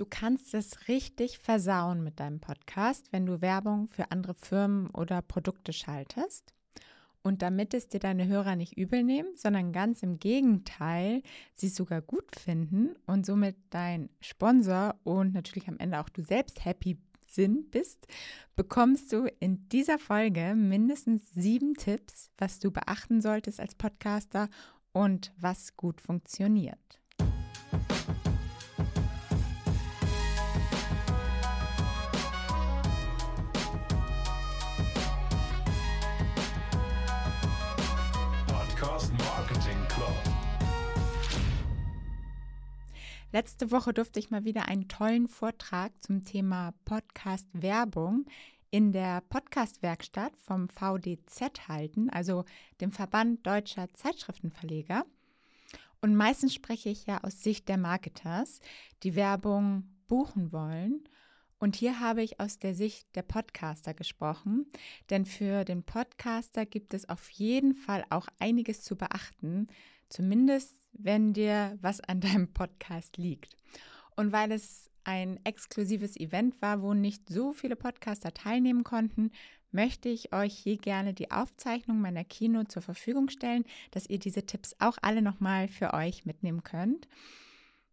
Du kannst es richtig versauen mit deinem Podcast, wenn du Werbung für andere Firmen oder Produkte schaltest. Und damit es dir deine Hörer nicht übel nehmen, sondern ganz im Gegenteil, sie sogar gut finden und somit dein Sponsor und natürlich am Ende auch du selbst happy sind bist, bekommst du in dieser Folge mindestens sieben Tipps, was du beachten solltest als Podcaster und was gut funktioniert. Letzte Woche durfte ich mal wieder einen tollen Vortrag zum Thema Podcast-Werbung in der Podcast-Werkstatt vom VDZ halten, also dem Verband Deutscher Zeitschriftenverleger. Und meistens spreche ich ja aus Sicht der Marketers, die Werbung buchen wollen. Und hier habe ich aus der Sicht der Podcaster gesprochen, denn für den Podcaster gibt es auf jeden Fall auch einiges zu beachten, zumindest wenn dir was an deinem Podcast liegt. Und weil es ein exklusives Event war, wo nicht so viele Podcaster teilnehmen konnten, möchte ich euch hier gerne die Aufzeichnung meiner Kino zur Verfügung stellen, dass ihr diese Tipps auch alle nochmal für euch mitnehmen könnt.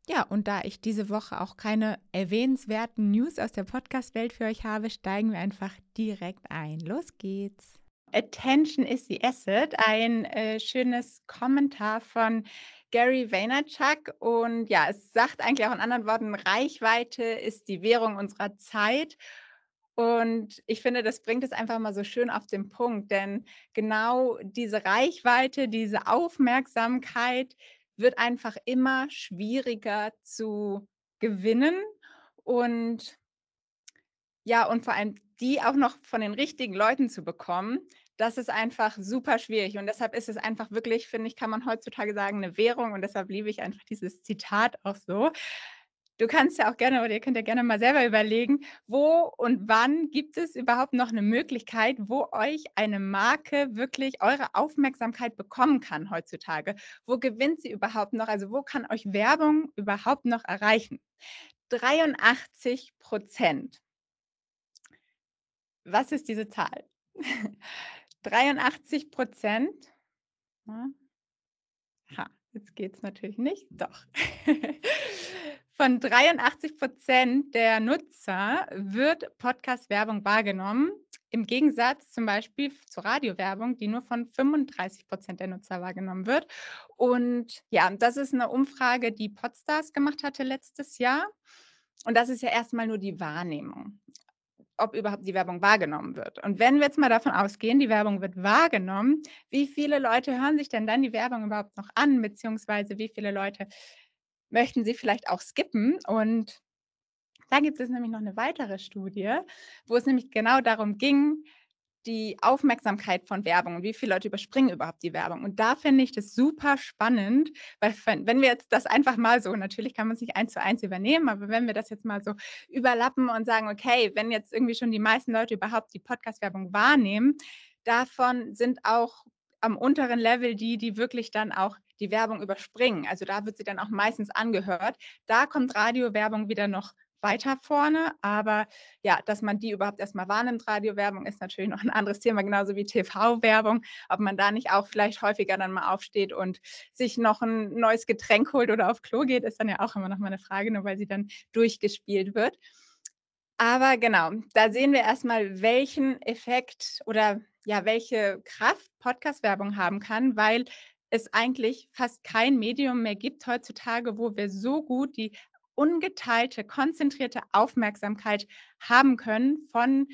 Ja, und da ich diese Woche auch keine erwähnenswerten News aus der Podcast-Welt für euch habe, steigen wir einfach direkt ein. Los geht's! Attention is the asset, ein äh, schönes Kommentar von Gary Vaynerchuk. Und ja, es sagt eigentlich auch in anderen Worten, Reichweite ist die Währung unserer Zeit. Und ich finde, das bringt es einfach mal so schön auf den Punkt, denn genau diese Reichweite, diese Aufmerksamkeit wird einfach immer schwieriger zu gewinnen. Und ja, und vor allem die auch noch von den richtigen Leuten zu bekommen, das ist einfach super schwierig. Und deshalb ist es einfach wirklich, finde ich, kann man heutzutage sagen, eine Währung. Und deshalb liebe ich einfach dieses Zitat auch so. Du kannst ja auch gerne, oder ihr könnt ja gerne mal selber überlegen, wo und wann gibt es überhaupt noch eine Möglichkeit, wo euch eine Marke wirklich eure Aufmerksamkeit bekommen kann heutzutage? Wo gewinnt sie überhaupt noch? Also wo kann euch Werbung überhaupt noch erreichen? 83 Prozent. Was ist diese Zahl? 83 Prozent. Ha, jetzt geht es natürlich nicht. Doch. Von 83 Prozent der Nutzer wird Podcast-Werbung wahrgenommen. Im Gegensatz zum Beispiel zur Radiowerbung, die nur von 35 Prozent der Nutzer wahrgenommen wird. Und ja, das ist eine Umfrage, die Podstars gemacht hatte letztes Jahr. Und das ist ja erstmal nur die Wahrnehmung ob überhaupt die Werbung wahrgenommen wird. Und wenn wir jetzt mal davon ausgehen, die Werbung wird wahrgenommen, wie viele Leute hören sich denn dann die Werbung überhaupt noch an, beziehungsweise wie viele Leute möchten sie vielleicht auch skippen? Und da gibt es nämlich noch eine weitere Studie, wo es nämlich genau darum ging, die Aufmerksamkeit von Werbung und wie viele Leute überspringen überhaupt die Werbung. Und da finde ich das super spannend, weil wenn wir jetzt das einfach mal so, natürlich kann man es nicht eins zu eins übernehmen, aber wenn wir das jetzt mal so überlappen und sagen, okay, wenn jetzt irgendwie schon die meisten Leute überhaupt die Podcast-Werbung wahrnehmen, davon sind auch am unteren Level die, die wirklich dann auch die Werbung überspringen. Also da wird sie dann auch meistens angehört. Da kommt Radiowerbung wieder noch weiter vorne. Aber ja, dass man die überhaupt erstmal wahrnimmt, Radiowerbung ist natürlich noch ein anderes Thema, genauso wie TV-Werbung. Ob man da nicht auch vielleicht häufiger dann mal aufsteht und sich noch ein neues Getränk holt oder auf Klo geht, ist dann ja auch immer noch mal eine Frage, nur weil sie dann durchgespielt wird. Aber genau, da sehen wir erstmal, welchen Effekt oder ja, welche Kraft Podcast-Werbung haben kann, weil es eigentlich fast kein Medium mehr gibt heutzutage, wo wir so gut die ungeteilte, konzentrierte Aufmerksamkeit haben können von,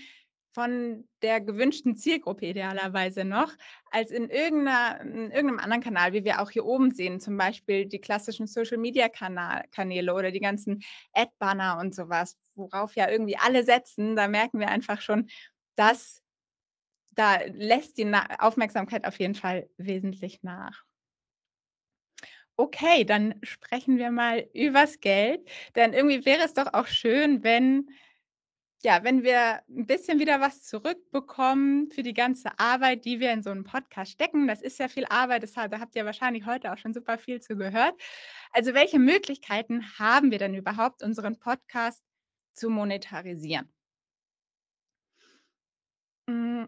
von der gewünschten Zielgruppe idealerweise noch, als in, in irgendeinem anderen Kanal, wie wir auch hier oben sehen, zum Beispiel die klassischen Social-Media-Kanäle oder die ganzen Ad-Banner und sowas, worauf ja irgendwie alle setzen. Da merken wir einfach schon, dass da lässt die Aufmerksamkeit auf jeden Fall wesentlich nach. Okay, dann sprechen wir mal übers Geld, denn irgendwie wäre es doch auch schön, wenn ja, wenn wir ein bisschen wieder was zurückbekommen für die ganze Arbeit, die wir in so einen Podcast stecken, das ist ja viel Arbeit, deshalb, da habt ihr wahrscheinlich heute auch schon super viel zu gehört. Also welche Möglichkeiten haben wir denn überhaupt, unseren Podcast zu monetarisieren? Hm,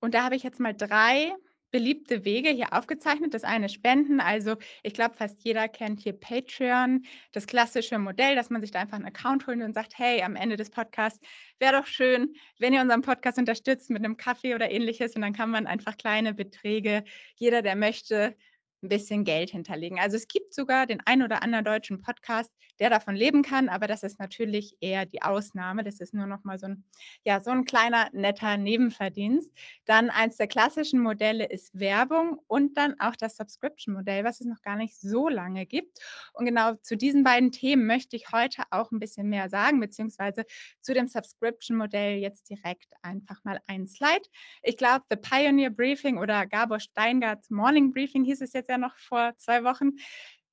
und da habe ich jetzt mal drei beliebte Wege hier aufgezeichnet. Das eine Spenden, also ich glaube, fast jeder kennt hier Patreon, das klassische Modell, dass man sich da einfach einen Account holt und sagt, hey, am Ende des Podcasts wäre doch schön, wenn ihr unseren Podcast unterstützt mit einem Kaffee oder ähnliches. Und dann kann man einfach kleine Beträge, jeder, der möchte, ein bisschen Geld hinterlegen. Also es gibt sogar den ein oder anderen deutschen Podcast, der davon leben kann, aber das ist natürlich eher die Ausnahme. Das ist nur noch mal so ein, ja, so ein kleiner, netter Nebenverdienst. Dann eins der klassischen Modelle ist Werbung und dann auch das Subscription-Modell, was es noch gar nicht so lange gibt. Und genau zu diesen beiden Themen möchte ich heute auch ein bisschen mehr sagen, beziehungsweise zu dem Subscription-Modell jetzt direkt einfach mal ein Slide. Ich glaube, The Pioneer Briefing oder Gabor Steingarts Morning Briefing hieß es jetzt ja noch vor zwei Wochen.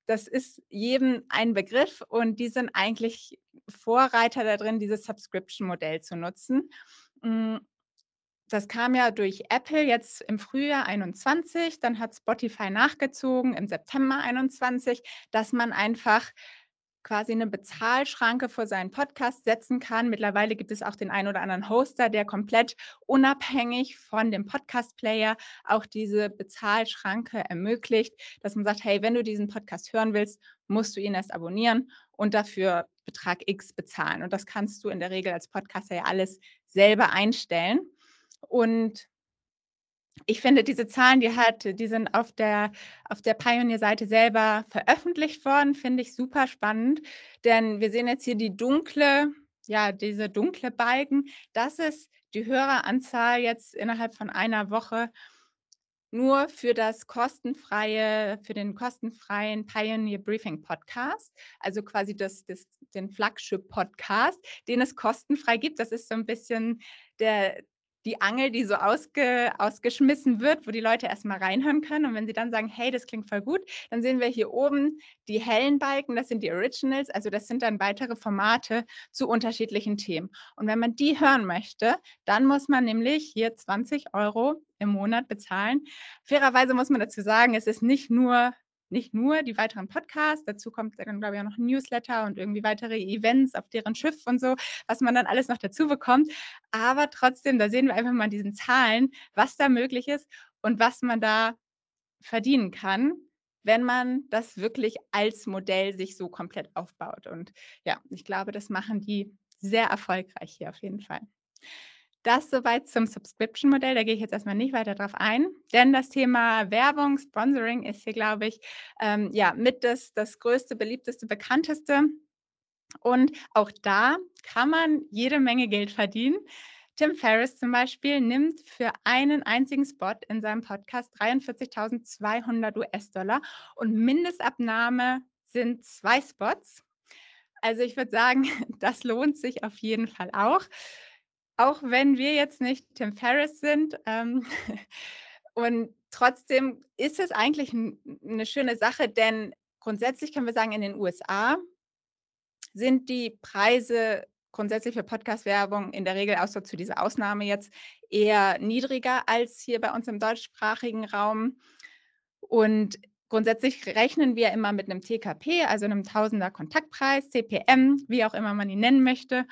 Das ist jedem ein Begriff und die sind eigentlich Vorreiter da drin, dieses Subscription-Modell zu nutzen. Hm, das kam ja durch Apple jetzt im Frühjahr 21, dann hat Spotify nachgezogen im September 21, dass man einfach quasi eine Bezahlschranke vor seinen Podcast setzen kann. Mittlerweile gibt es auch den einen oder anderen Hoster, der komplett unabhängig von dem Podcast-Player auch diese Bezahlschranke ermöglicht, dass man sagt, hey, wenn du diesen Podcast hören willst, musst du ihn erst abonnieren und dafür Betrag X bezahlen. Und das kannst du in der Regel als Podcaster ja alles selber einstellen. Und ich finde, diese Zahlen, die hat, die sind auf der, auf der Pioneer-Seite selber veröffentlicht worden, finde ich super spannend. Denn wir sehen jetzt hier die dunkle, ja, diese dunkle Balken. Das ist die Höreranzahl jetzt innerhalb von einer Woche nur für das kostenfreie, für den kostenfreien Pioneer Briefing Podcast, also quasi das, das, den Flagship Podcast, den es kostenfrei gibt. Das ist so ein bisschen der, die Angel, die so ausge, ausgeschmissen wird, wo die Leute erstmal reinhören können. Und wenn sie dann sagen, hey, das klingt voll gut, dann sehen wir hier oben die hellen Balken, das sind die Originals, also das sind dann weitere Formate zu unterschiedlichen Themen. Und wenn man die hören möchte, dann muss man nämlich hier 20 Euro im Monat bezahlen. Fairerweise muss man dazu sagen, es ist nicht nur nicht nur die weiteren Podcasts, dazu kommt dann, glaube ich, auch noch ein Newsletter und irgendwie weitere Events auf deren Schiff und so, was man dann alles noch dazu bekommt. Aber trotzdem, da sehen wir einfach mal diesen Zahlen, was da möglich ist und was man da verdienen kann, wenn man das wirklich als Modell sich so komplett aufbaut. Und ja, ich glaube, das machen die sehr erfolgreich hier auf jeden Fall. Das soweit zum Subscription-Modell. Da gehe ich jetzt erstmal nicht weiter drauf ein, denn das Thema Werbung, Sponsoring ist hier, glaube ich, ähm, ja, mit das, das größte, beliebteste, bekannteste. Und auch da kann man jede Menge Geld verdienen. Tim Ferriss zum Beispiel nimmt für einen einzigen Spot in seinem Podcast 43.200 US-Dollar und Mindestabnahme sind zwei Spots. Also ich würde sagen, das lohnt sich auf jeden Fall auch auch wenn wir jetzt nicht Tim Ferriss sind. Ähm, und trotzdem ist es eigentlich eine schöne Sache, denn grundsätzlich können wir sagen, in den USA sind die Preise grundsätzlich für Podcast-Werbung in der Regel, außer zu dieser Ausnahme jetzt, eher niedriger als hier bei uns im deutschsprachigen Raum. Und grundsätzlich rechnen wir immer mit einem TKP, also einem Tausender Kontaktpreis, CPM, wie auch immer man ihn nennen möchte.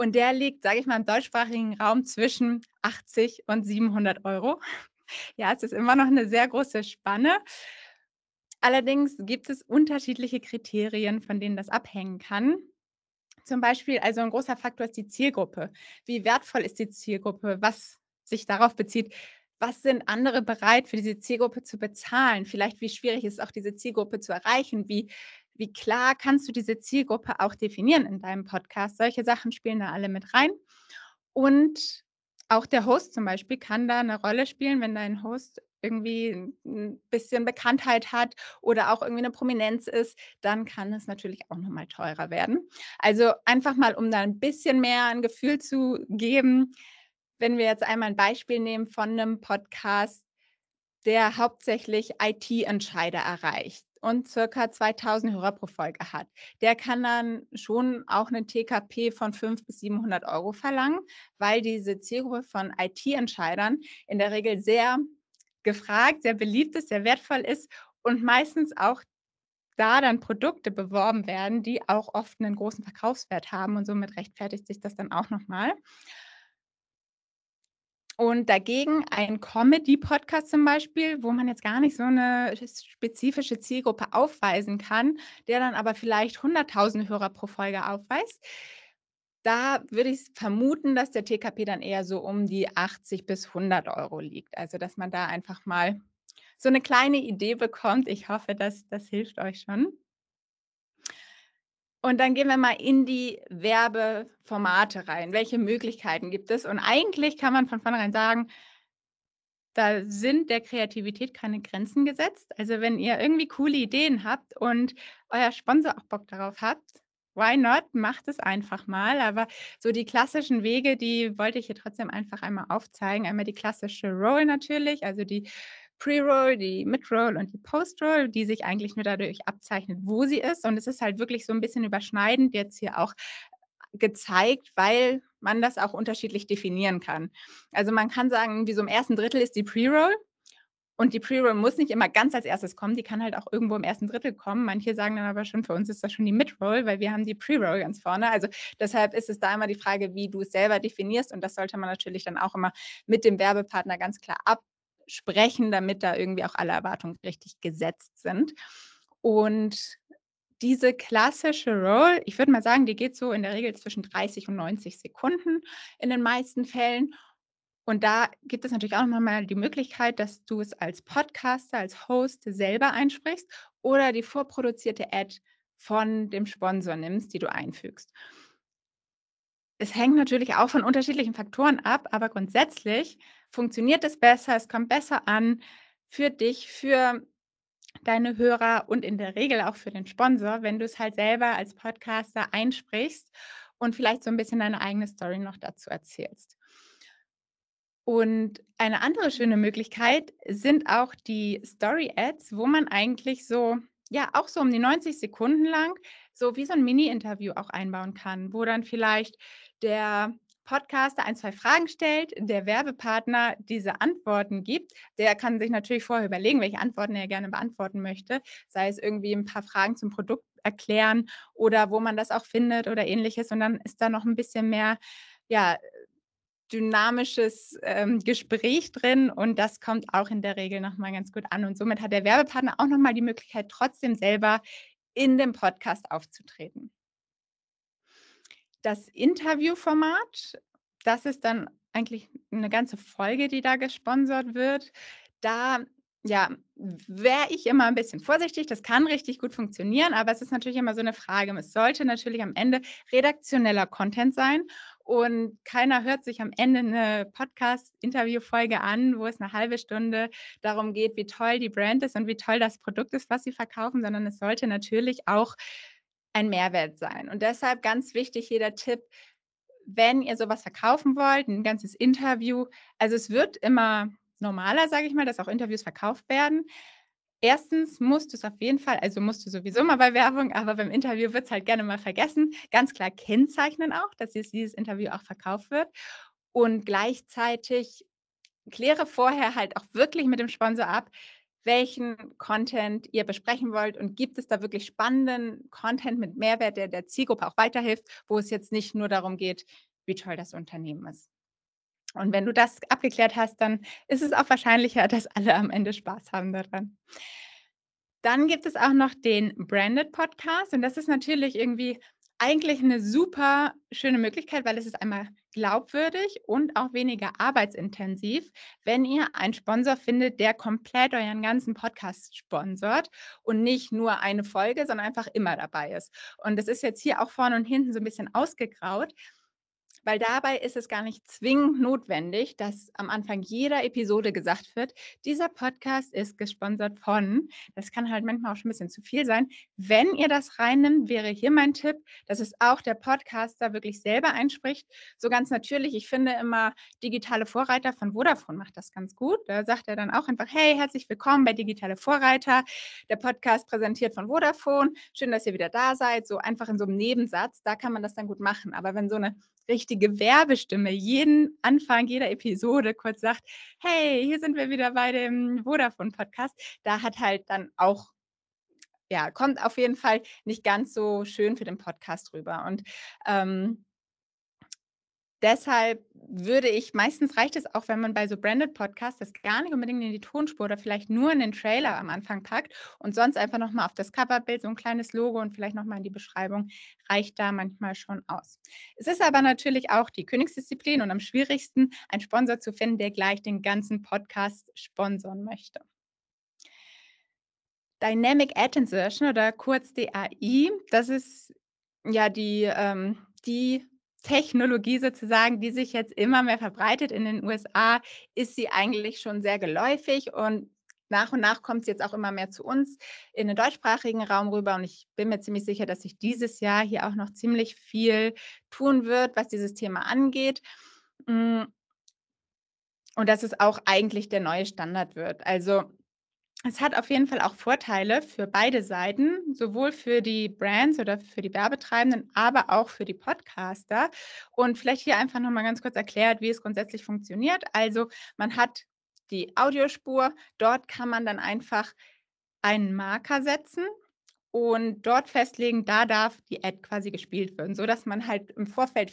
Und der liegt, sage ich mal, im deutschsprachigen Raum zwischen 80 und 700 Euro. Ja, es ist immer noch eine sehr große Spanne. Allerdings gibt es unterschiedliche Kriterien, von denen das abhängen kann. Zum Beispiel, also ein großer Faktor ist die Zielgruppe. Wie wertvoll ist die Zielgruppe? Was sich darauf bezieht, was sind andere bereit für diese Zielgruppe zu bezahlen? Vielleicht, wie schwierig ist es auch, diese Zielgruppe zu erreichen? Wie wie klar kannst du diese Zielgruppe auch definieren in deinem Podcast? Solche Sachen spielen da alle mit rein. Und auch der Host zum Beispiel kann da eine Rolle spielen, wenn dein Host irgendwie ein bisschen Bekanntheit hat oder auch irgendwie eine Prominenz ist, dann kann es natürlich auch nochmal teurer werden. Also einfach mal, um da ein bisschen mehr ein Gefühl zu geben, wenn wir jetzt einmal ein Beispiel nehmen von einem Podcast, der hauptsächlich IT-Entscheider erreicht und circa 2000 Hörer pro Folge hat. Der kann dann schon auch einen TKP von 500 bis 700 Euro verlangen, weil diese Zielgruppe von IT-Entscheidern in der Regel sehr gefragt, sehr beliebt ist, sehr wertvoll ist und meistens auch da dann Produkte beworben werden, die auch oft einen großen Verkaufswert haben und somit rechtfertigt sich das dann auch nochmal. Und dagegen ein Comedy-Podcast zum Beispiel, wo man jetzt gar nicht so eine spezifische Zielgruppe aufweisen kann, der dann aber vielleicht 100.000 Hörer pro Folge aufweist. Da würde ich vermuten, dass der TKP dann eher so um die 80 bis 100 Euro liegt. Also, dass man da einfach mal so eine kleine Idee bekommt. Ich hoffe, dass das hilft euch schon. Und dann gehen wir mal in die Werbeformate rein. Welche Möglichkeiten gibt es? Und eigentlich kann man von vornherein sagen, da sind der Kreativität keine Grenzen gesetzt. Also wenn ihr irgendwie coole Ideen habt und euer Sponsor auch Bock darauf habt, why not? Macht es einfach mal. Aber so die klassischen Wege, die wollte ich hier trotzdem einfach einmal aufzeigen. Einmal die klassische Roll natürlich, also die Pre-Roll, die Mid-Roll und die Post-Roll, die sich eigentlich nur dadurch abzeichnet, wo sie ist. Und es ist halt wirklich so ein bisschen überschneidend jetzt hier auch gezeigt, weil man das auch unterschiedlich definieren kann. Also man kann sagen, wie so im ersten Drittel ist die Pre-Roll und die Pre-Roll muss nicht immer ganz als erstes kommen, die kann halt auch irgendwo im ersten Drittel kommen. Manche sagen dann aber schon, für uns ist das schon die Mid-Roll, weil wir haben die Pre-Roll ganz vorne. Also deshalb ist es da immer die Frage, wie du es selber definierst und das sollte man natürlich dann auch immer mit dem Werbepartner ganz klar ab sprechen, damit da irgendwie auch alle Erwartungen richtig gesetzt sind. Und diese klassische Roll, ich würde mal sagen, die geht so in der Regel zwischen 30 und 90 Sekunden in den meisten Fällen. Und da gibt es natürlich auch nochmal die Möglichkeit, dass du es als Podcaster, als Host selber einsprichst oder die vorproduzierte Ad von dem Sponsor nimmst, die du einfügst. Es hängt natürlich auch von unterschiedlichen Faktoren ab, aber grundsätzlich funktioniert es besser, es kommt besser an für dich, für deine Hörer und in der Regel auch für den Sponsor, wenn du es halt selber als Podcaster einsprichst und vielleicht so ein bisschen deine eigene Story noch dazu erzählst. Und eine andere schöne Möglichkeit sind auch die Story-Ads, wo man eigentlich so, ja, auch so um die 90 Sekunden lang so wie so ein Mini-Interview auch einbauen kann, wo dann vielleicht der Podcaster ein, zwei Fragen stellt, der Werbepartner diese Antworten gibt. Der kann sich natürlich vorher überlegen, welche Antworten er gerne beantworten möchte, sei es irgendwie ein paar Fragen zum Produkt erklären oder wo man das auch findet oder ähnliches. Und dann ist da noch ein bisschen mehr, ja, dynamisches ähm, Gespräch drin und das kommt auch in der Regel nochmal ganz gut an. Und somit hat der Werbepartner auch nochmal die Möglichkeit, trotzdem selber in dem Podcast aufzutreten. Das Interviewformat, das ist dann eigentlich eine ganze Folge, die da gesponsert wird. Da ja, wäre ich immer ein bisschen vorsichtig. Das kann richtig gut funktionieren, aber es ist natürlich immer so eine Frage. Es sollte natürlich am Ende redaktioneller Content sein und keiner hört sich am Ende eine Podcast-Interview-Folge an, wo es eine halbe Stunde darum geht, wie toll die Brand ist und wie toll das Produkt ist, was sie verkaufen, sondern es sollte natürlich auch ein Mehrwert sein. Und deshalb ganz wichtig, jeder Tipp, wenn ihr sowas verkaufen wollt, ein ganzes Interview, also es wird immer normaler, sage ich mal, dass auch Interviews verkauft werden. Erstens musst du es auf jeden Fall, also musst du sowieso mal bei Werbung, aber beim Interview wird es halt gerne mal vergessen, ganz klar kennzeichnen auch, dass dieses Interview auch verkauft wird. Und gleichzeitig kläre vorher halt auch wirklich mit dem Sponsor ab, welchen Content ihr besprechen wollt und gibt es da wirklich spannenden Content mit Mehrwert, der der Zielgruppe auch weiterhilft, wo es jetzt nicht nur darum geht, wie toll das Unternehmen ist. Und wenn du das abgeklärt hast, dann ist es auch wahrscheinlicher, dass alle am Ende Spaß haben daran. Dann gibt es auch noch den Branded Podcast und das ist natürlich irgendwie eigentlich eine super schöne Möglichkeit, weil es ist einmal glaubwürdig und auch weniger arbeitsintensiv, wenn ihr einen Sponsor findet, der komplett euren ganzen Podcast sponsort und nicht nur eine Folge, sondern einfach immer dabei ist. Und das ist jetzt hier auch vorne und hinten so ein bisschen ausgegraut. Weil dabei ist es gar nicht zwingend notwendig, dass am Anfang jeder Episode gesagt wird, dieser Podcast ist gesponsert von. Das kann halt manchmal auch schon ein bisschen zu viel sein. Wenn ihr das reinnimmt, wäre hier mein Tipp, dass es auch der Podcaster wirklich selber einspricht. So ganz natürlich, ich finde immer, digitale Vorreiter von Vodafone macht das ganz gut. Da sagt er dann auch einfach, hey, herzlich willkommen bei Digitale Vorreiter. Der Podcast präsentiert von Vodafone. Schön, dass ihr wieder da seid. So einfach in so einem Nebensatz, da kann man das dann gut machen. Aber wenn so eine richtige Werbestimme jeden Anfang jeder Episode kurz sagt, hey, hier sind wir wieder bei dem Vodafone-Podcast, da hat halt dann auch ja, kommt auf jeden Fall nicht ganz so schön für den Podcast rüber. Und ähm, deshalb würde ich, meistens reicht es auch, wenn man bei so Branded Podcasts das gar nicht unbedingt in die Tonspur oder vielleicht nur in den Trailer am Anfang packt und sonst einfach nochmal auf das Coverbild so ein kleines Logo und vielleicht nochmal in die Beschreibung, reicht da manchmal schon aus. Es ist aber natürlich auch die Königsdisziplin und am schwierigsten, einen Sponsor zu finden, der gleich den ganzen Podcast sponsern möchte. Dynamic Ad Insertion oder kurz DAI, das ist ja die, ähm, die Technologie sozusagen, die sich jetzt immer mehr verbreitet in den USA, ist sie eigentlich schon sehr geläufig und nach und nach kommt es jetzt auch immer mehr zu uns in den deutschsprachigen Raum rüber. Und ich bin mir ziemlich sicher, dass sich dieses Jahr hier auch noch ziemlich viel tun wird, was dieses Thema angeht. Mm. Und dass es auch eigentlich der neue Standard wird. Also es hat auf jeden Fall auch Vorteile für beide Seiten, sowohl für die Brands oder für die Werbetreibenden, aber auch für die Podcaster. Und vielleicht hier einfach nochmal ganz kurz erklärt, wie es grundsätzlich funktioniert. Also man hat die Audiospur, dort kann man dann einfach einen Marker setzen und dort festlegen, da darf die Ad quasi gespielt werden, sodass man halt im Vorfeld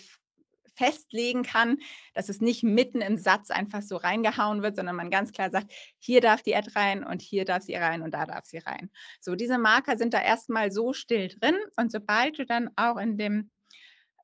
festlegen kann, dass es nicht mitten im Satz einfach so reingehauen wird, sondern man ganz klar sagt, hier darf die Ad rein und hier darf sie rein und da darf sie rein. So, diese Marker sind da erstmal so still drin und sobald du dann auch in dem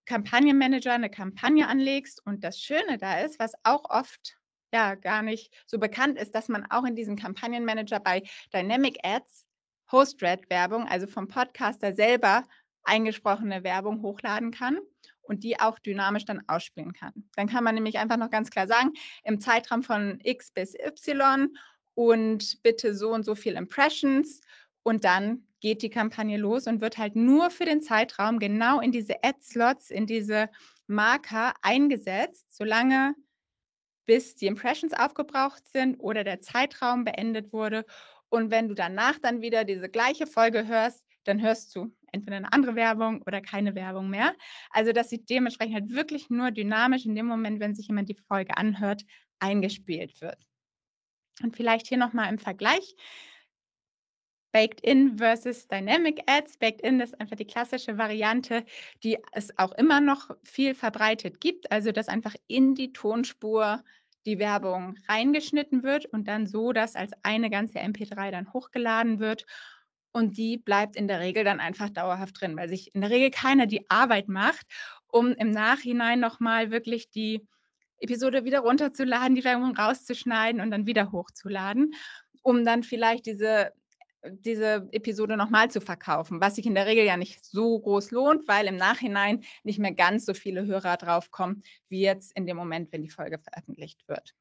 Kampagnenmanager eine Kampagne anlegst und das Schöne da ist, was auch oft ja gar nicht so bekannt ist, dass man auch in diesem Kampagnenmanager bei Dynamic Ads Host-Read-Werbung, also vom Podcaster selber eingesprochene Werbung hochladen kann und die auch dynamisch dann ausspielen kann. Dann kann man nämlich einfach noch ganz klar sagen, im Zeitraum von X bis Y und bitte so und so viel Impressions und dann geht die Kampagne los und wird halt nur für den Zeitraum genau in diese Ad-Slots, in diese Marker eingesetzt, solange bis die Impressions aufgebraucht sind oder der Zeitraum beendet wurde. Und wenn du danach dann wieder diese gleiche Folge hörst, dann hörst du entweder eine andere Werbung oder keine Werbung mehr. Also, dass sie dementsprechend halt wirklich nur dynamisch in dem Moment, wenn sich jemand die Folge anhört, eingespielt wird. Und vielleicht hier nochmal im Vergleich. Baked in versus Dynamic Ads. Baked in ist einfach die klassische Variante, die es auch immer noch viel verbreitet gibt. Also, dass einfach in die Tonspur die Werbung reingeschnitten wird und dann so, dass als eine ganze MP3 dann hochgeladen wird und die bleibt in der Regel dann einfach dauerhaft drin, weil sich in der Regel keiner die Arbeit macht, um im Nachhinein nochmal wirklich die Episode wieder runterzuladen, die Werbung rauszuschneiden und dann wieder hochzuladen, um dann vielleicht diese, diese Episode nochmal zu verkaufen, was sich in der Regel ja nicht so groß lohnt, weil im Nachhinein nicht mehr ganz so viele Hörer draufkommen, wie jetzt in dem Moment, wenn die Folge veröffentlicht wird.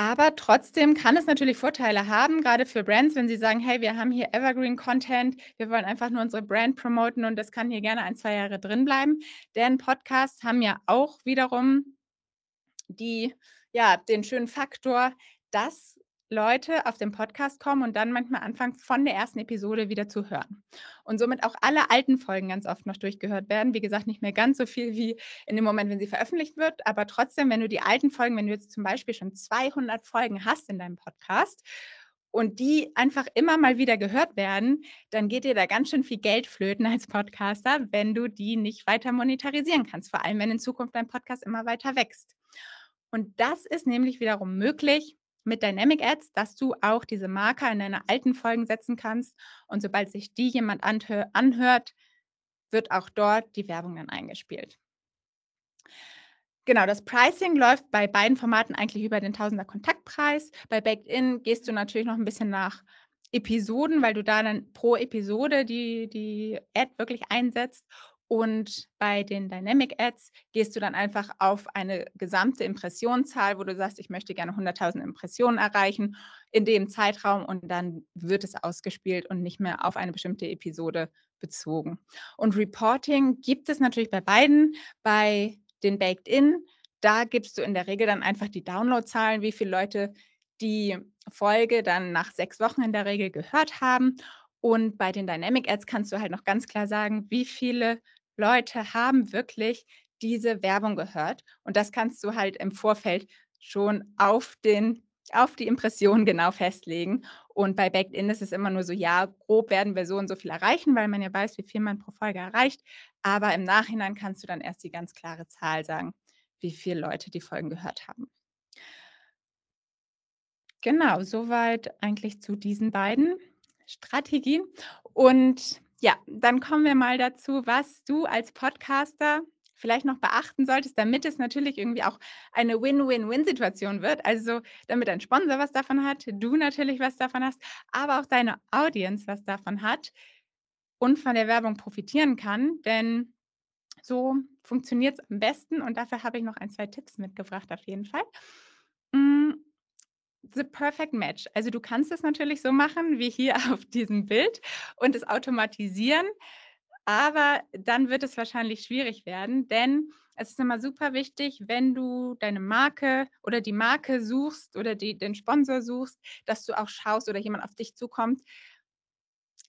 Aber trotzdem kann es natürlich Vorteile haben, gerade für Brands, wenn sie sagen, hey, wir haben hier Evergreen Content, wir wollen einfach nur unsere Brand promoten und das kann hier gerne ein, zwei Jahre drin bleiben. Denn Podcasts haben ja auch wiederum die, ja, den schönen Faktor, dass Leute auf den Podcast kommen und dann manchmal anfangen, von der ersten Episode wieder zu hören. Und somit auch alle alten Folgen ganz oft noch durchgehört werden. Wie gesagt, nicht mehr ganz so viel wie in dem Moment, wenn sie veröffentlicht wird, aber trotzdem, wenn du die alten Folgen, wenn du jetzt zum Beispiel schon 200 Folgen hast in deinem Podcast und die einfach immer mal wieder gehört werden, dann geht dir da ganz schön viel Geld flöten als Podcaster, wenn du die nicht weiter monetarisieren kannst, vor allem wenn in Zukunft dein Podcast immer weiter wächst. Und das ist nämlich wiederum möglich, mit Dynamic Ads, dass du auch diese Marker in deine alten Folgen setzen kannst. Und sobald sich die jemand anhört, wird auch dort die Werbung dann eingespielt. Genau, das Pricing läuft bei beiden Formaten eigentlich über den Tausender Kontaktpreis. Bei Baked In gehst du natürlich noch ein bisschen nach Episoden, weil du da dann pro Episode die, die Ad wirklich einsetzt. Und bei den Dynamic Ads gehst du dann einfach auf eine gesamte Impressionenzahl, wo du sagst, ich möchte gerne 100.000 Impressionen erreichen in dem Zeitraum und dann wird es ausgespielt und nicht mehr auf eine bestimmte Episode bezogen. Und Reporting gibt es natürlich bei beiden. Bei den Baked In, da gibst du in der Regel dann einfach die Downloadzahlen, wie viele Leute die Folge dann nach sechs Wochen in der Regel gehört haben. Und bei den Dynamic Ads kannst du halt noch ganz klar sagen, wie viele Leute haben wirklich diese Werbung gehört. Und das kannst du halt im Vorfeld schon auf, den, auf die Impression genau festlegen. Und bei Backed In ist es immer nur so, ja, grob werden wir so und so viel erreichen, weil man ja weiß, wie viel man pro Folge erreicht. Aber im Nachhinein kannst du dann erst die ganz klare Zahl sagen, wie viele Leute die Folgen gehört haben. Genau, soweit eigentlich zu diesen beiden Strategien. Und ja, dann kommen wir mal dazu, was du als Podcaster vielleicht noch beachten solltest, damit es natürlich irgendwie auch eine Win-Win-Win-Situation wird. Also damit dein Sponsor was davon hat, du natürlich was davon hast, aber auch deine Audience was davon hat und von der Werbung profitieren kann. Denn so funktioniert es am besten und dafür habe ich noch ein, zwei Tipps mitgebracht auf jeden Fall. The perfect match. Also du kannst es natürlich so machen wie hier auf diesem Bild und es automatisieren, aber dann wird es wahrscheinlich schwierig werden, denn es ist immer super wichtig, wenn du deine Marke oder die Marke suchst oder die, den Sponsor suchst, dass du auch schaust oder jemand auf dich zukommt,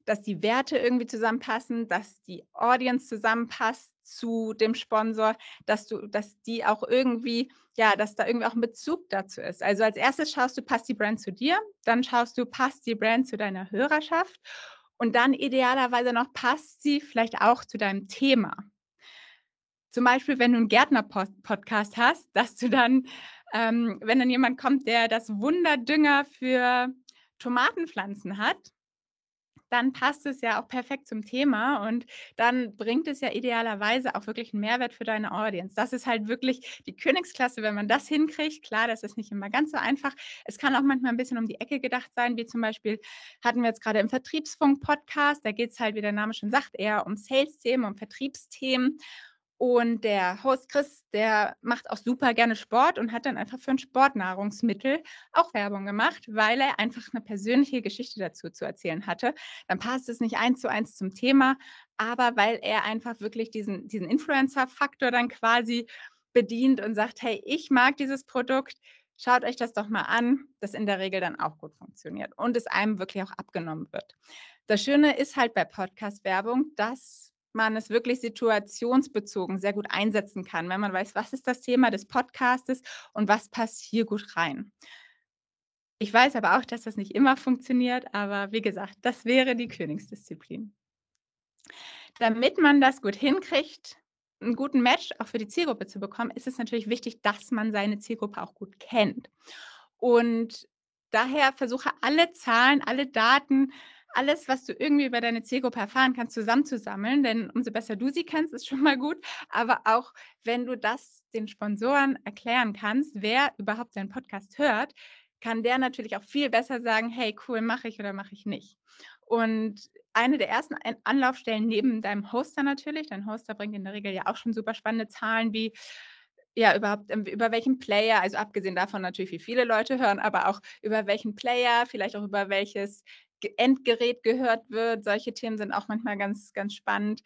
dass die Werte irgendwie zusammenpassen, dass die Audience zusammenpasst zu dem Sponsor, dass du, dass die auch irgendwie, ja, dass da irgendwie auch ein Bezug dazu ist. Also als erstes schaust du, passt die Brand zu dir, dann schaust du, passt die Brand zu deiner Hörerschaft und dann idealerweise noch passt sie vielleicht auch zu deinem Thema. Zum Beispiel, wenn du einen Gärtner-Podcast hast, dass du dann, ähm, wenn dann jemand kommt, der das Wunderdünger für Tomatenpflanzen hat, dann passt es ja auch perfekt zum Thema und dann bringt es ja idealerweise auch wirklich einen Mehrwert für deine Audience. Das ist halt wirklich die Königsklasse, wenn man das hinkriegt. Klar, das ist nicht immer ganz so einfach. Es kann auch manchmal ein bisschen um die Ecke gedacht sein, wie zum Beispiel hatten wir jetzt gerade im Vertriebsfunk-Podcast, da geht es halt, wie der Name schon sagt, eher um Sales-Themen, um Vertriebsthemen. Und der Host Chris, der macht auch super gerne Sport und hat dann einfach für ein Sportnahrungsmittel auch Werbung gemacht, weil er einfach eine persönliche Geschichte dazu zu erzählen hatte. Dann passt es nicht eins zu eins zum Thema, aber weil er einfach wirklich diesen, diesen Influencer-Faktor dann quasi bedient und sagt, hey, ich mag dieses Produkt, schaut euch das doch mal an, das in der Regel dann auch gut funktioniert und es einem wirklich auch abgenommen wird. Das Schöne ist halt bei Podcast-Werbung, dass man es wirklich situationsbezogen sehr gut einsetzen kann, wenn man weiß, was ist das Thema des Podcastes und was passt hier gut rein. Ich weiß aber auch, dass das nicht immer funktioniert, aber wie gesagt, das wäre die Königsdisziplin. Damit man das gut hinkriegt, einen guten Match auch für die Zielgruppe zu bekommen, ist es natürlich wichtig, dass man seine Zielgruppe auch gut kennt. Und daher versuche alle Zahlen, alle Daten alles, was du irgendwie über deine Zielgruppe erfahren kannst, zusammenzusammeln. Denn umso besser du sie kennst, ist schon mal gut. Aber auch wenn du das den Sponsoren erklären kannst, wer überhaupt deinen Podcast hört, kann der natürlich auch viel besser sagen, hey, cool, mache ich oder mache ich nicht. Und eine der ersten Anlaufstellen neben deinem Hoster natürlich, dein Hoster bringt in der Regel ja auch schon super spannende Zahlen wie ja, überhaupt, ähm, über welchen Player, also abgesehen davon natürlich, wie viele Leute hören, aber auch über welchen Player, vielleicht auch über welches Endgerät gehört wird. Solche Themen sind auch manchmal ganz, ganz spannend.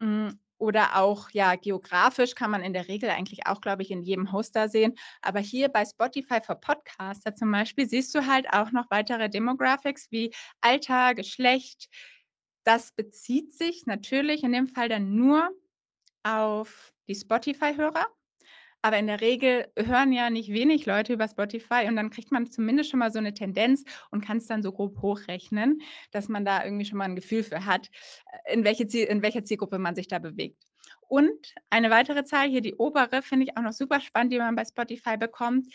Hm, oder auch, ja, geografisch kann man in der Regel eigentlich auch, glaube ich, in jedem Hoster sehen. Aber hier bei Spotify für Podcaster zum Beispiel siehst du halt auch noch weitere Demographics wie Alter, Geschlecht. Das bezieht sich natürlich in dem Fall dann nur auf die Spotify-Hörer. Aber in der Regel hören ja nicht wenig Leute über Spotify und dann kriegt man zumindest schon mal so eine Tendenz und kann es dann so grob hochrechnen, dass man da irgendwie schon mal ein Gefühl für hat, äh, in, welche Ziel, in welcher Zielgruppe man sich da bewegt. Und eine weitere Zahl, hier die obere, finde ich auch noch super spannend, die man bei Spotify bekommt,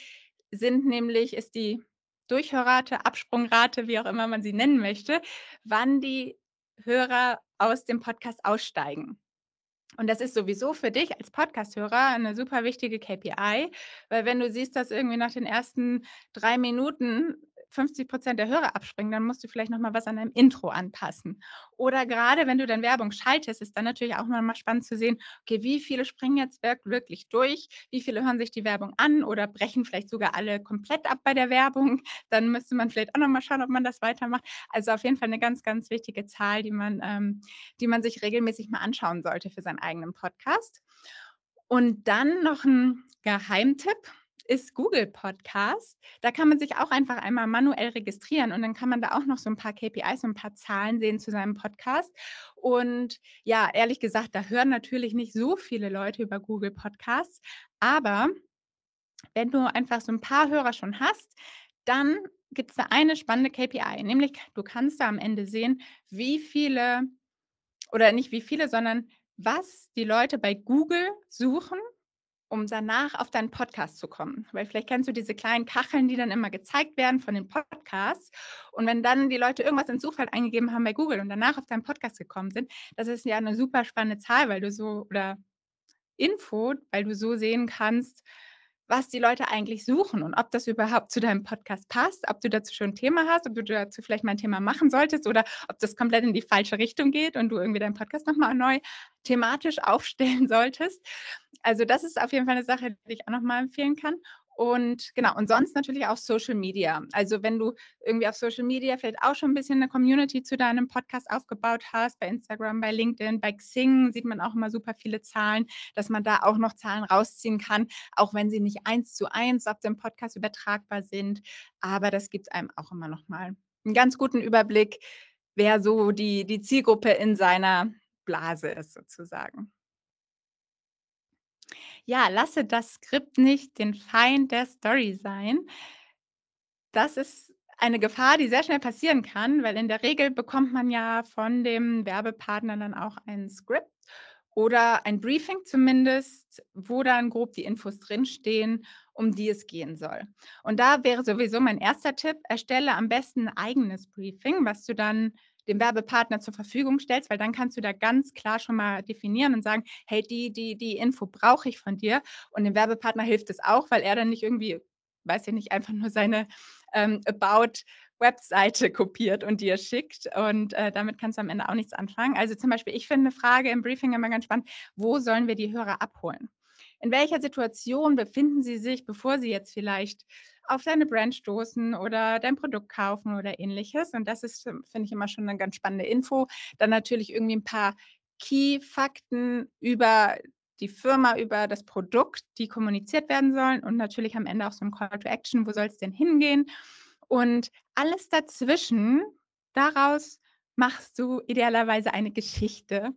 sind nämlich, ist die Durchhörrate, Absprungrate, wie auch immer man sie nennen möchte, wann die Hörer aus dem Podcast aussteigen. Und das ist sowieso für dich als Podcast-Hörer eine super wichtige KPI, weil wenn du siehst, dass irgendwie nach den ersten drei Minuten 50 Prozent der Hörer abspringen, dann musst du vielleicht nochmal was an deinem Intro anpassen. Oder gerade wenn du dann Werbung schaltest, ist dann natürlich auch nochmal spannend zu sehen, okay, wie viele springen jetzt wirklich durch, wie viele hören sich die Werbung an oder brechen vielleicht sogar alle komplett ab bei der Werbung. Dann müsste man vielleicht auch nochmal schauen, ob man das weitermacht. Also auf jeden Fall eine ganz, ganz wichtige Zahl, die man, ähm, die man sich regelmäßig mal anschauen sollte für seinen eigenen Podcast. Und dann noch ein Geheimtipp ist Google Podcast. Da kann man sich auch einfach einmal manuell registrieren und dann kann man da auch noch so ein paar KPIs und ein paar Zahlen sehen zu seinem Podcast. Und ja, ehrlich gesagt, da hören natürlich nicht so viele Leute über Google Podcasts, aber wenn du einfach so ein paar Hörer schon hast, dann gibt es da eine spannende KPI, nämlich du kannst da am Ende sehen, wie viele oder nicht wie viele, sondern was die Leute bei Google suchen um danach auf deinen Podcast zu kommen. Weil vielleicht kennst du diese kleinen Kacheln, die dann immer gezeigt werden von den Podcasts. Und wenn dann die Leute irgendwas ins Suchfeld eingegeben haben bei Google und danach auf deinen Podcast gekommen sind, das ist ja eine super spannende Zahl, weil du so oder Info, weil du so sehen kannst, was die Leute eigentlich suchen und ob das überhaupt zu deinem Podcast passt, ob du dazu schon ein Thema hast, ob du dazu vielleicht mal ein Thema machen solltest oder ob das komplett in die falsche Richtung geht und du irgendwie deinen Podcast nochmal neu thematisch aufstellen solltest. Also das ist auf jeden Fall eine Sache, die ich auch nochmal empfehlen kann. Und genau, und sonst natürlich auch Social Media. Also wenn du irgendwie auf Social Media vielleicht auch schon ein bisschen eine Community zu deinem Podcast aufgebaut hast, bei Instagram, bei LinkedIn, bei Xing sieht man auch immer super viele Zahlen, dass man da auch noch Zahlen rausziehen kann, auch wenn sie nicht eins zu eins auf dem Podcast übertragbar sind. Aber das gibt einem auch immer noch mal einen ganz guten Überblick, wer so die, die Zielgruppe in seiner Blase ist sozusagen. Ja, lasse das Skript nicht den Feind der Story sein. Das ist eine Gefahr, die sehr schnell passieren kann, weil in der Regel bekommt man ja von dem Werbepartner dann auch ein Skript oder ein Briefing zumindest, wo dann grob die Infos drinstehen, um die es gehen soll. Und da wäre sowieso mein erster Tipp, erstelle am besten ein eigenes Briefing, was du dann dem Werbepartner zur Verfügung stellst, weil dann kannst du da ganz klar schon mal definieren und sagen, hey, die, die, die Info brauche ich von dir. Und dem Werbepartner hilft es auch, weil er dann nicht irgendwie, weiß ich nicht, einfach nur seine ähm, About Webseite kopiert und dir schickt. Und äh, damit kannst du am Ende auch nichts anfangen. Also zum Beispiel, ich finde eine Frage im Briefing immer ganz spannend, wo sollen wir die Hörer abholen? In welcher Situation befinden sie sich, bevor sie jetzt vielleicht auf deine Brand stoßen oder dein Produkt kaufen oder ähnliches. Und das ist, finde ich, immer schon eine ganz spannende Info. Dann natürlich irgendwie ein paar Key-Fakten über die Firma, über das Produkt, die kommuniziert werden sollen und natürlich am Ende auch so ein Call to Action, wo soll es denn hingehen? Und alles dazwischen, daraus machst du idealerweise eine Geschichte.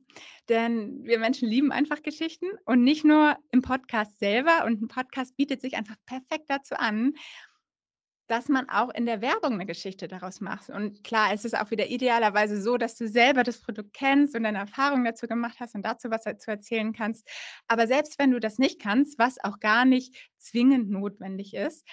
Denn wir Menschen lieben einfach Geschichten und nicht nur im Podcast selber. Und ein Podcast bietet sich einfach perfekt dazu an, dass man auch in der Werbung eine Geschichte daraus macht. Und klar, es ist auch wieder idealerweise so, dass du selber das Produkt kennst und deine Erfahrungen dazu gemacht hast und dazu was dazu erzählen kannst. Aber selbst wenn du das nicht kannst, was auch gar nicht zwingend notwendig ist,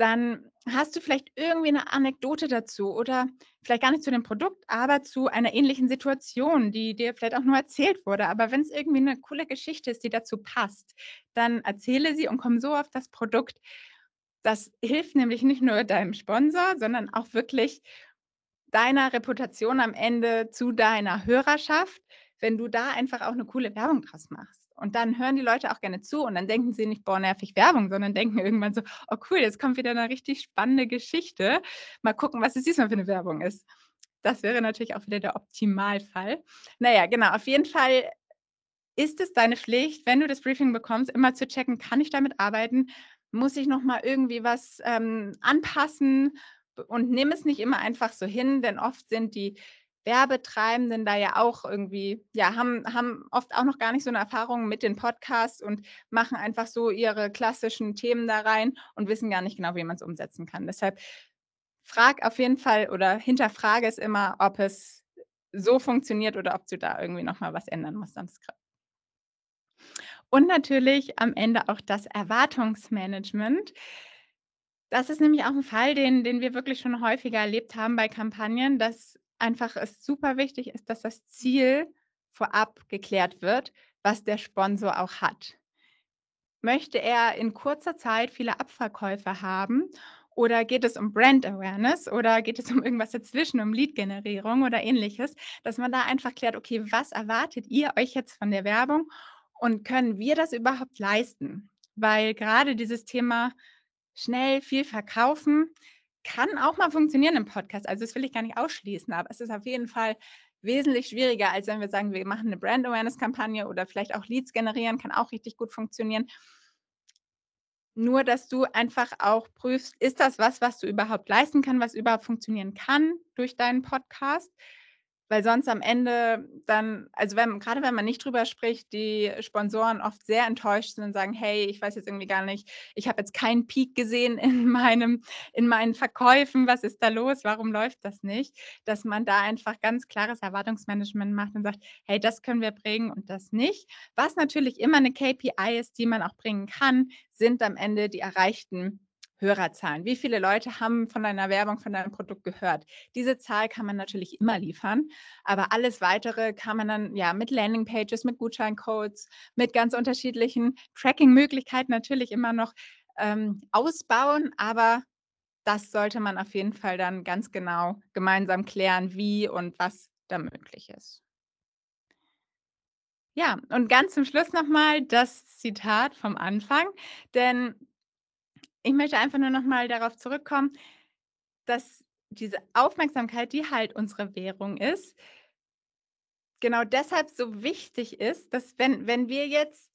dann hast du vielleicht irgendwie eine Anekdote dazu oder vielleicht gar nicht zu dem Produkt, aber zu einer ähnlichen Situation, die dir vielleicht auch nur erzählt wurde. Aber wenn es irgendwie eine coole Geschichte ist, die dazu passt, dann erzähle sie und komm so auf das Produkt. Das hilft nämlich nicht nur deinem Sponsor, sondern auch wirklich deiner Reputation am Ende zu deiner Hörerschaft, wenn du da einfach auch eine coole Werbung draus machst. Und dann hören die Leute auch gerne zu und dann denken sie nicht, boah, nervig Werbung, sondern denken irgendwann so, oh cool, jetzt kommt wieder eine richtig spannende Geschichte. Mal gucken, was es diesmal für eine Werbung ist. Das wäre natürlich auch wieder der Optimalfall. Naja, genau, auf jeden Fall ist es deine Pflicht, wenn du das Briefing bekommst, immer zu checken, kann ich damit arbeiten? Muss ich nochmal irgendwie was ähm, anpassen? Und nimm es nicht immer einfach so hin, denn oft sind die Werbetreibenden da ja auch irgendwie, ja, haben, haben oft auch noch gar nicht so eine Erfahrung mit den Podcasts und machen einfach so ihre klassischen Themen da rein und wissen gar nicht genau, wie man es umsetzen kann. Deshalb frag auf jeden Fall oder hinterfrage es immer, ob es so funktioniert oder ob du da irgendwie nochmal was ändern musst am Skript. Und natürlich am Ende auch das Erwartungsmanagement. Das ist nämlich auch ein Fall, den, den wir wirklich schon häufiger erlebt haben bei Kampagnen, dass einfach es super wichtig ist, dass das Ziel vorab geklärt wird, was der Sponsor auch hat. Möchte er in kurzer Zeit viele Abverkäufe haben Oder geht es um Brand Awareness oder geht es um irgendwas dazwischen, um Lead-Generierung oder ähnliches, dass man da einfach klärt, okay, was erwartet ihr euch jetzt von der Werbung und können wir das überhaupt leisten? Weil gerade dieses Thema schnell viel verkaufen kann auch mal funktionieren im Podcast. Also das will ich gar nicht ausschließen, aber es ist auf jeden Fall wesentlich schwieriger, als wenn wir sagen, wir machen eine Brand Awareness Kampagne oder vielleicht auch Leads generieren, kann auch richtig gut funktionieren. Nur, dass du einfach auch prüfst, ist das was, was du überhaupt leisten kannst, was überhaupt funktionieren kann durch deinen Podcast? Weil sonst am Ende dann, also wenn, gerade wenn man nicht drüber spricht, die Sponsoren oft sehr enttäuscht sind und sagen, hey, ich weiß jetzt irgendwie gar nicht, ich habe jetzt keinen Peak gesehen in meinem, in meinen Verkäufen, was ist da los, warum läuft das nicht? Dass man da einfach ganz klares Erwartungsmanagement macht und sagt, hey, das können wir bringen und das nicht. Was natürlich immer eine KPI ist, die man auch bringen kann, sind am Ende die erreichten Hörerzahlen. Wie viele Leute haben von deiner Werbung, von deinem Produkt gehört? Diese Zahl kann man natürlich immer liefern, aber alles weitere kann man dann ja mit Landingpages, mit Gutscheincodes, mit ganz unterschiedlichen Tracking-Möglichkeiten natürlich immer noch ähm, ausbauen, aber das sollte man auf jeden Fall dann ganz genau gemeinsam klären, wie und was da möglich ist. Ja, und ganz zum Schluss nochmal das Zitat vom Anfang, denn ich möchte einfach nur noch mal darauf zurückkommen, dass diese Aufmerksamkeit, die halt unsere Währung ist, genau deshalb so wichtig ist, dass wenn, wenn wir jetzt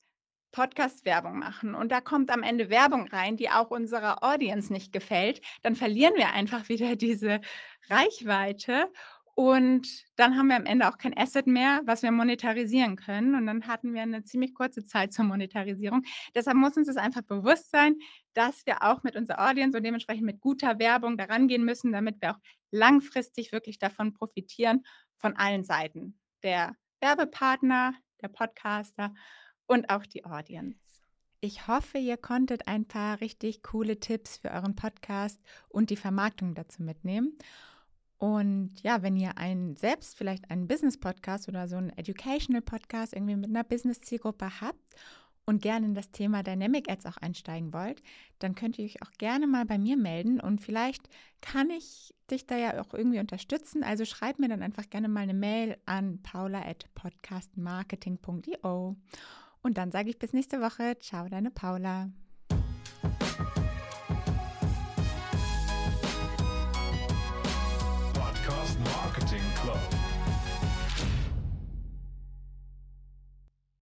Podcast-Werbung machen und da kommt am Ende Werbung rein, die auch unserer Audience nicht gefällt, dann verlieren wir einfach wieder diese Reichweite und dann haben wir am Ende auch kein Asset mehr, was wir monetarisieren können. Und dann hatten wir eine ziemlich kurze Zeit zur Monetarisierung. Deshalb muss uns das einfach bewusst sein, dass wir auch mit unserer Audience und dementsprechend mit guter Werbung daran gehen müssen, damit wir auch langfristig wirklich davon profitieren, von allen Seiten. Der Werbepartner, der Podcaster und auch die Audience. Ich hoffe, ihr konntet ein paar richtig coole Tipps für euren Podcast und die Vermarktung dazu mitnehmen. Und ja, wenn ihr einen selbst vielleicht einen Business-Podcast oder so einen Educational-Podcast irgendwie mit einer Business-Zielgruppe habt und gerne in das Thema Dynamic Ads auch einsteigen wollt, dann könnt ihr euch auch gerne mal bei mir melden und vielleicht kann ich dich da ja auch irgendwie unterstützen. Also schreib mir dann einfach gerne mal eine Mail an paula at podcastmarketing.io. Und dann sage ich bis nächste Woche. Ciao, deine Paula.